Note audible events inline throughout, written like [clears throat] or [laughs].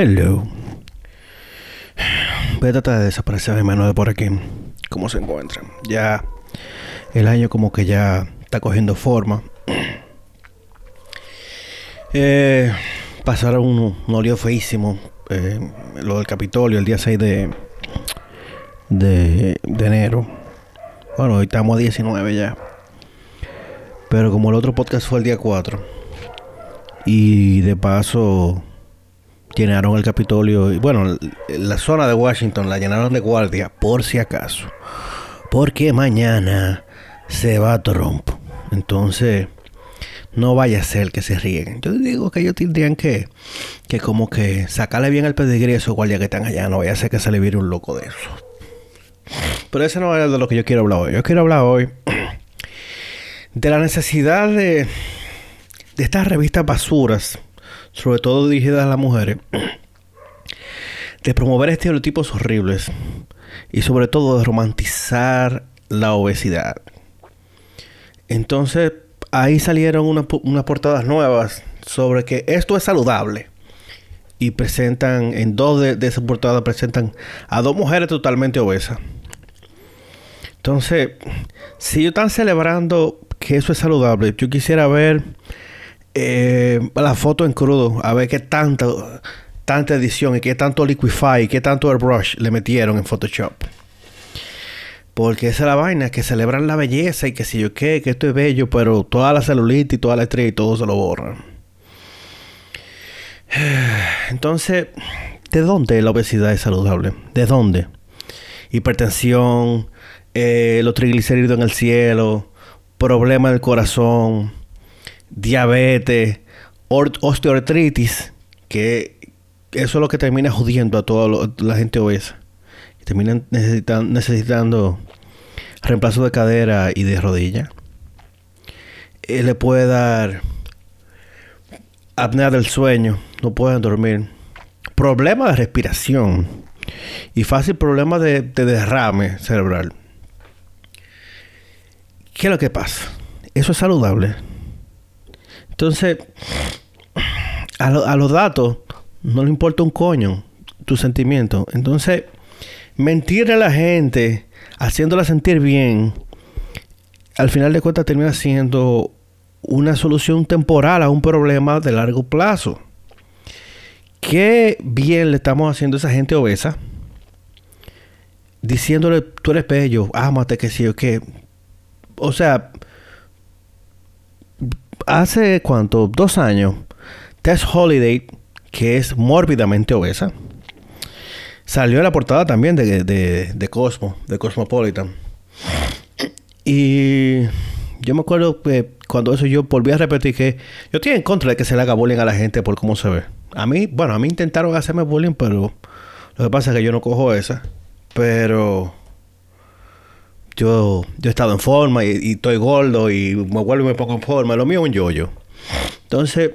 Hello. Voy a tratar de desaparecer de mano de por aquí. ¿Cómo se encuentran? Ya el año como que ya está cogiendo forma. Eh, pasaron un, un olio feísimo. eh, lo del Capitolio el día 6 de, de, de enero. Bueno, hoy estamos a 19 ya. Pero como el otro podcast fue el día 4. Y de paso llenaron el Capitolio. Y bueno, la zona de Washington la llenaron de guardia por si acaso. Porque mañana se va Trump. Entonces, no vaya a ser que se rieguen. Yo digo que ellos tendrían que, que como que sacarle bien el pedigrí a esos guardias que están allá. No vaya a ser que se le viene un loco de eso. Pero ese no es de lo que yo quiero hablar hoy. Yo quiero hablar hoy de la necesidad de, de estas revistas basuras, sobre todo dirigidas a las mujeres, de promover estereotipos horribles y sobre todo de romantizar la obesidad. Entonces, ahí salieron una- unas portadas nuevas sobre que esto es saludable. Y presentan, en dos de, de esas portadas, presentan a dos mujeres totalmente obesas. Entonces, si ellos están celebrando que eso es saludable, yo quisiera ver eh, la foto en crudo, a ver qué tanta, tanta edición y qué tanto Liquify y qué tanto airbrush le metieron en Photoshop. Porque esa es la vaina, que celebran la belleza y que si yo qué, que esto es bello, pero toda la celulitis, toda la estrella y todo se lo borran. [sighs] Entonces, ¿de dónde la obesidad es saludable? ¿De dónde? Hipertensión, eh, los triglicéridos en el cielo, problemas del corazón, diabetes, osteoartritis, que eso es lo que termina jodiendo a toda la gente obesa. Terminan necesitan- necesitando reemplazo de cadera y de rodilla. Eh, le puede dar apnea del sueño, no pueden dormir. Problemas de respiración y fácil problemas de, de derrame cerebral. ¿Qué es lo que pasa? Eso es saludable. Entonces, a, lo- a los datos no le importa un coño tu sentimiento. Entonces, mentirle a la gente, haciéndola sentir bien, al final de cuentas termina siendo una solución temporal a un problema de largo plazo. Qué bien le estamos haciendo a esa gente obesa, diciéndole, tú eres bello, ámate, que sí o qué. O sea, hace cuánto, dos años, Tess Holiday, que es mórbidamente obesa, salió en la portada también de, de, de Cosmo, de Cosmopolitan. Y yo me acuerdo que cuando eso yo volví a repetir que yo estoy en contra de que se le haga bullying a la gente por cómo se ve. A mí, bueno, a mí intentaron hacerme bullying, pero lo que pasa es que yo no cojo esa. Pero yo, he estado en forma y, estoy gordo y me vuelvo y me en forma. Lo mío es un yoyo. Entonces,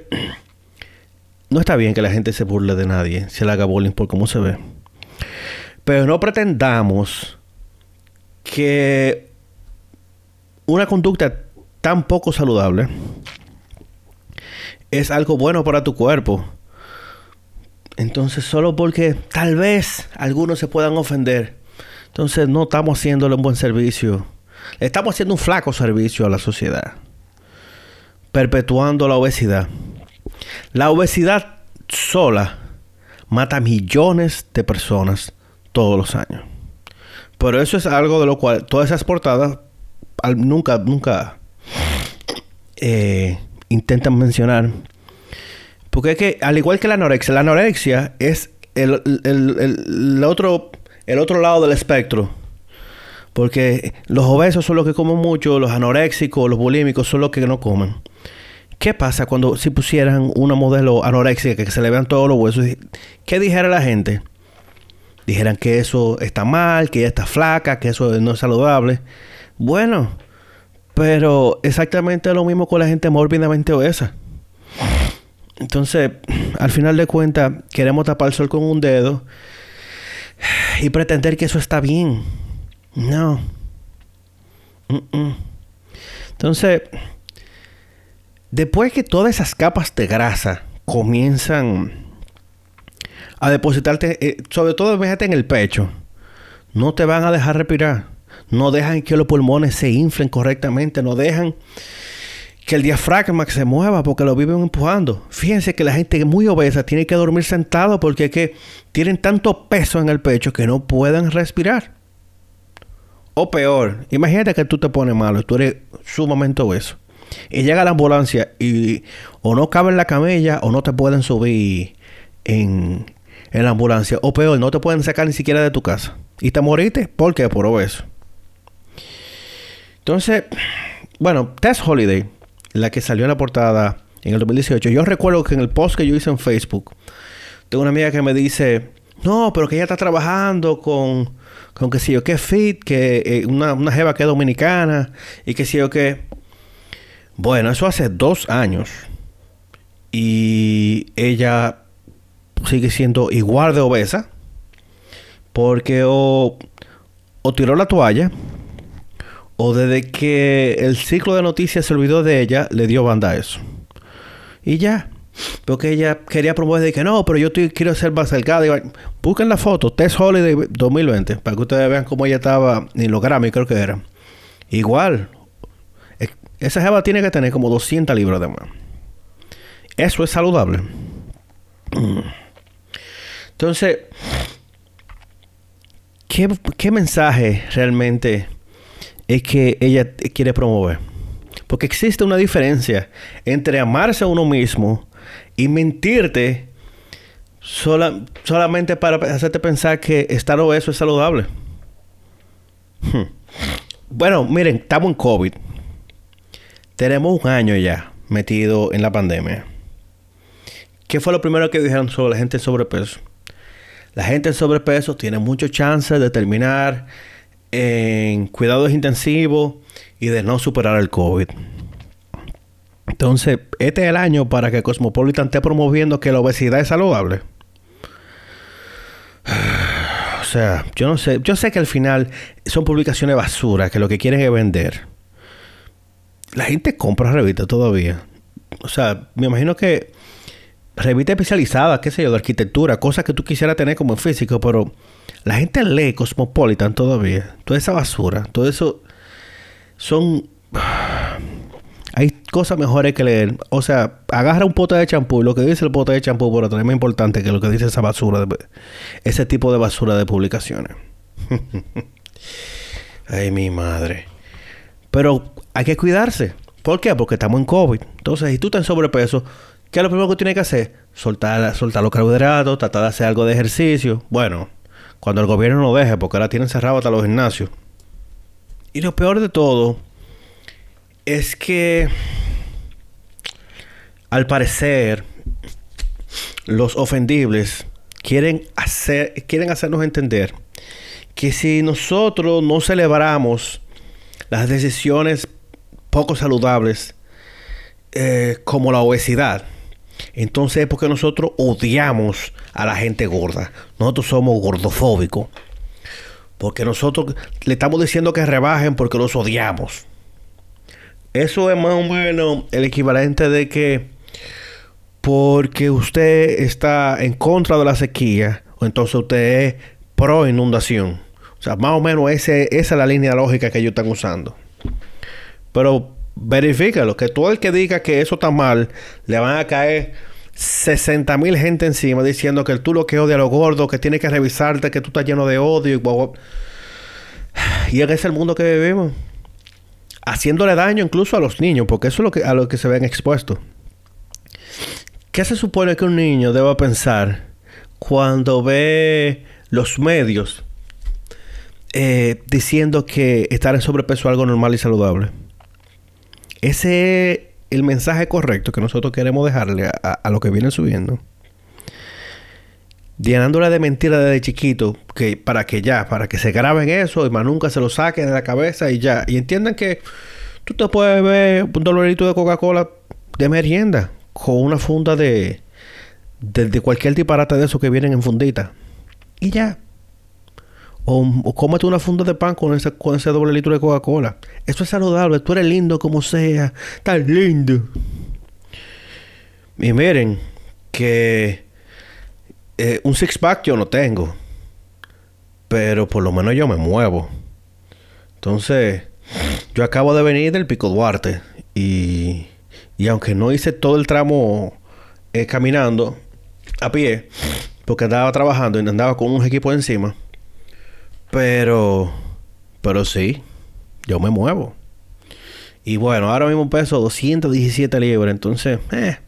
[clears throat] no está bien que la gente se burle de nadie, se le haga bullying por cómo se ve. Pero no pretendamos que una conducta tan poco saludable es algo bueno para tu cuerpo. Entonces, solo porque tal vez algunos se puedan ofender, entonces no estamos haciéndole un buen servicio. Estamos haciendo un flaco servicio a la sociedad, perpetuando la obesidad. La obesidad sola mata millones de personas todos los años. Pero eso es algo de lo cual todas esas portadas nunca, nunca eh, intentan mencionar. Porque es que, al igual que la anorexia, la anorexia es el- el- el otro, el otro lado del espectro. Porque los obesos son los que comen mucho, los anoréxicos, los bulímicos son los que no comen. ¿Qué pasa cuando si pusieran una modelo anoréxica que se le vean todos los huesos? ¿Qué dijera la gente? Dijeran que eso está mal, que ella está flaca, que eso no es saludable. Bueno, pero exactamente lo mismo con la gente mórbidamente obesa. Entonces, al final de cuentas, queremos tapar el sol con un dedo y pretender que eso está bien. No. Entonces, después que todas esas capas de grasa comienzan a depositarte, eh, sobre todo fíjate en el pecho. No te van a dejar respirar. No dejan que los pulmones se inflen correctamente. No dejan que el diafragma se mueva porque lo viven empujando. Fíjense que la gente muy obesa tiene que dormir sentado porque que tienen tanto peso en el pecho que no pueden respirar. O peor, imagínate que tú te pones malo, tú eres sumamente obeso. Y llega la ambulancia y o no cabe en la camilla o no te pueden subir en, en la ambulancia. O peor, no te pueden sacar ni siquiera de tu casa. Y te moriste. ¿Por qué? Por obeso. Entonces, bueno, Tess Holiday la que salió en la portada en el 2018. Yo recuerdo que en el post que yo hice en Facebook, tengo una amiga que me dice, no, pero que ella está trabajando con, con que si yo qué fit, que eh, una, una jeva que es dominicana y que si yo qué. Bueno, eso hace dos años. Y ella sigue siendo igual de obesa. Porque o, o tiró la toalla o desde que el ciclo de noticias se olvidó de ella, le dio banda a eso. Y ya. Porque ella quería promover de que no, pero yo quiero ser más delgada. Busquen la foto, Test Holiday 2020, para que ustedes vean cómo ella estaba en los Grammy, creo que era. Igual. Esa jeva tiene que tener como 200 libras de más. Eso es saludable. Entonces, ¿qué, qué mensaje realmente es que ella quiere promover. Porque existe una diferencia entre amarse a uno mismo y mentirte solamente para hacerte pensar que estar obeso es saludable. Hmm. Bueno, miren, estamos en COVID. Tenemos un año ya metido en la pandemia. ¿Qué fue lo primero que dijeron sobre la gente en sobrepeso? La gente en sobrepeso tiene mucho chance de terminar en cuidados intensivos y de no superar el COVID. Entonces, este es el año para que Cosmopolitan esté promoviendo que la obesidad es saludable. [sighs] O sea, yo no sé. Yo sé que al final son publicaciones basura que lo que quieren es vender. La gente compra revistas todavía. O sea, me imagino que revista especializada, qué sé yo, de arquitectura, cosas que tú quisieras tener como físico, pero la gente lee Cosmopolitan todavía. Toda esa basura, todo eso son... [sighs] Hay cosas mejores que leer. O sea, agarra un pote de champú lo que dice el pote de champú por otra es más importante que lo que dice esa basura, ese tipo de basura de publicaciones. [laughs] Ay, mi madre. Pero hay que cuidarse. ¿Por qué? Porque estamos en COVID. Entonces, si tú estás en sobrepeso, ¿Qué es lo primero que tiene que hacer? Soltar, soltar los carbohidratos, tratar de hacer algo de ejercicio. Bueno, cuando el gobierno no deje, porque ahora tienen cerrados hasta los gimnasios. Y lo peor de todo es que, al parecer, los ofendibles quieren, hacer, quieren hacernos entender que si nosotros no celebramos las decisiones poco saludables, eh, como la obesidad, entonces es porque nosotros odiamos a la gente gorda. Nosotros somos gordofóbicos. Porque nosotros le estamos diciendo que rebajen porque los odiamos. Eso es más o menos el equivalente de que porque usted está en contra de la sequía, entonces usted es pro inundación. O sea, más o menos esa es la línea lógica que ellos están usando. Pero verifícalo, que todo el que diga que eso está mal, le van a caer 60 mil gente encima diciendo que tú lo que odia a los gordos, que tiene que revisarte, que tú estás lleno de odio y, [sighs] y ese es el mundo que vivimos. Haciéndole daño incluso a los niños, porque eso es lo que, a lo que se ven expuestos. ¿Qué se supone que un niño deba pensar cuando ve los medios eh, diciendo que estar en sobrepeso es algo normal y saludable? Ese es el mensaje correcto que nosotros queremos dejarle a, lo que viene subiendo. Llenándole de mentiras desde chiquito, que para que ya, para que se graben eso y más nunca se lo saquen de la cabeza y ya. Y entiendan que tú te puedes ver un dolorito de Coca-Cola de merienda con una funda de, de, de cualquier disparate de esos que vienen en fundita. Y ya. O, o, cómete una funda de pan con ese, con ese doble litro de Coca-Cola. Eso es saludable. Tú eres lindo como sea. Estás lindo. Y miren que eh, un six-pack yo no tengo. Pero por lo menos yo me muevo. Entonces, yo acabo de venir del Pico Duarte. Y, y aunque no hice todo el tramo eh, caminando a pie, porque andaba trabajando y andaba con un equipo encima. Pero, pero sí, yo me muevo. Y bueno, ahora mismo peso 217 libras. Entonces, eh,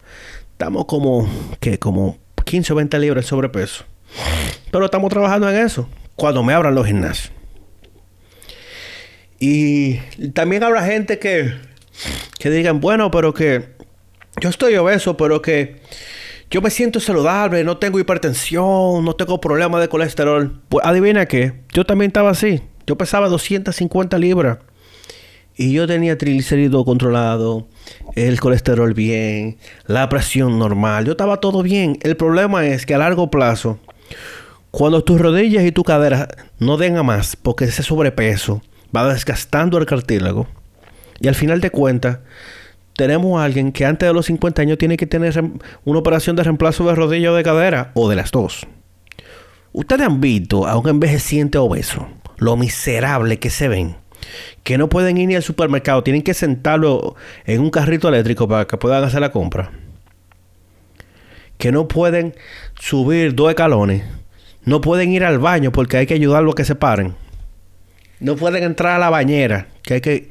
estamos como, que como 15 o 20 libras de sobrepeso. Pero estamos trabajando en eso. Cuando me abran los gimnasios. Y también habrá gente que, que digan, bueno, pero que yo estoy obeso, pero que yo me siento saludable, no tengo hipertensión, no tengo problemas de colesterol. Pues adivina qué, yo también estaba así. Yo pesaba 250 libras. Y yo tenía triglicéridos controlado, el colesterol bien, la presión normal. Yo estaba todo bien. El problema es que a largo plazo, cuando tus rodillas y tu cadera no den a más, porque ese sobrepeso va desgastando el cartílago, y al final de cuentas, tenemos a alguien que antes de los 50 años tiene que tener una operación de reemplazo de rodilla o de cadera, o de las dos. Ustedes han visto a un envejeciente obeso, lo miserable que se ven que no pueden ir ni al supermercado, tienen que sentarlo en un carrito eléctrico para que puedan hacer la compra. Que no pueden subir dos escalones. No pueden ir al baño porque hay que ayudarlo a que se paren. No pueden entrar a la bañera, que hay que,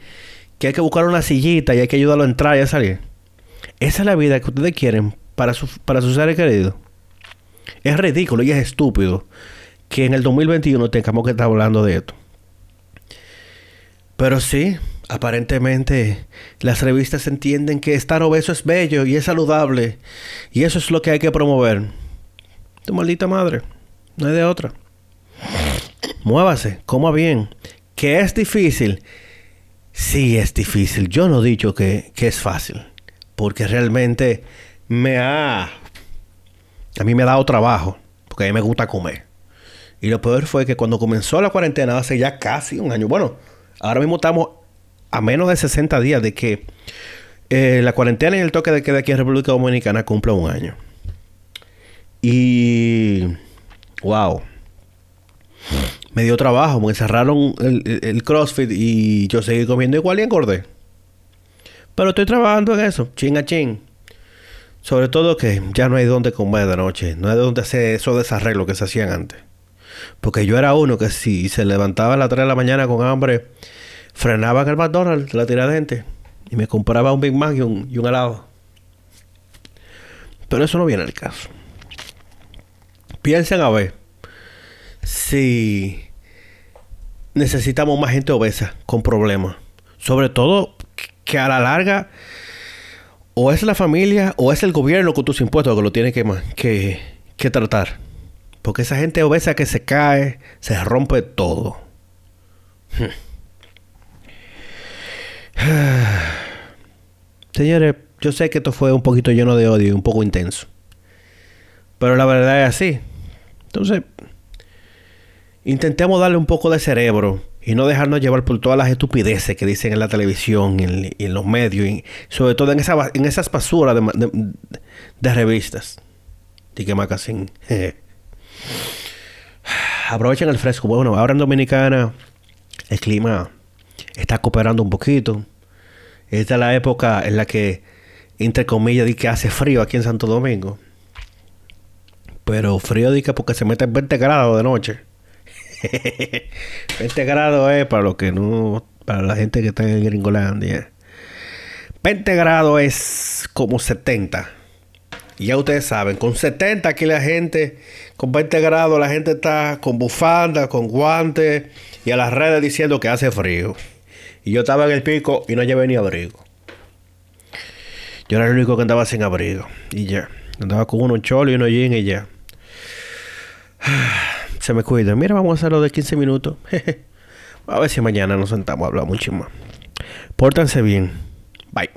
que hay que buscar una sillita y hay que ayudarlo a entrar y a salir. Esa es la vida que ustedes quieren para, su, para sus seres queridos. Es ridículo y es estúpido que en el 2021 tengamos que estar hablando de esto. Pero sí, aparentemente las revistas entienden que estar obeso es bello y es saludable. Y eso es lo que hay que promover. Tu maldita madre. No hay de otra. Muévase, coma bien. Que es difícil. Sí, es difícil. Yo no he dicho que, que es fácil. Porque realmente me ha... A mí me ha dado trabajo. Porque a mí me gusta comer. Y lo peor fue que cuando comenzó la cuarentena hace ya casi un año. Bueno, Ahora mismo estamos a menos de 60 días de que eh, la cuarentena y el toque de queda aquí en República Dominicana cumpla un año. Y. ¡Wow! Me dio trabajo, me cerraron el, CrossFit y yo seguí comiendo igual y engordé. Pero estoy trabajando en eso, ching a ching. Sobre todo que ya no hay donde comer de noche, no hay donde hacer esos desarreglos que se hacían antes. Porque yo era uno que si se levantaba a las 3 de la mañana con hambre, frenaba en el McDonald's la tira de gente y me compraba un Big Mac y un, y un helado. Pero eso no viene al caso. Piensen a ver si necesitamos más gente obesa con problemas. Sobre todo que a la larga o es la familia o es el gobierno con tus impuestos que lo tiene que, que, que tratar. Porque esa gente obesa que se cae, se rompe todo. [sighs] Señores, yo sé que esto fue un poquito lleno de odio un poco intenso. Pero la verdad es así. Entonces, intentemos darle un poco de cerebro y no dejarnos llevar por todas las estupideces que dicen en la televisión y en, los medios, y sobre todo en, esa, en esas basuras de, revistas. Tique Magazine. [laughs] Aprovechen el fresco. Bueno, ahora en Dominicana el clima está cooperando un poquito. Esta es la época en la que, entre comillas, di que hace frío aquí en Santo Domingo. Pero frío di que porque se mete en 20 grados de noche. [laughs] 20 grados es para los que no, para la gente que está en Gringolandia. 20 grados es como 70. Y ya ustedes saben, con 70 aquí la gente, con 20 grados la gente está con bufanda, con guantes y a las redes diciendo que hace frío. Y yo estaba en el pico y no llevé ni abrigo. Yo era el único que andaba sin abrigo. Y ya. Andaba con unos cholos y unos jeans y ya. [sighs] Se me cuida. Mira, vamos a hacerlo de 15 minutos. [laughs] a ver si mañana nos sentamos a hablar mucho más. Pórtense bien. Bye.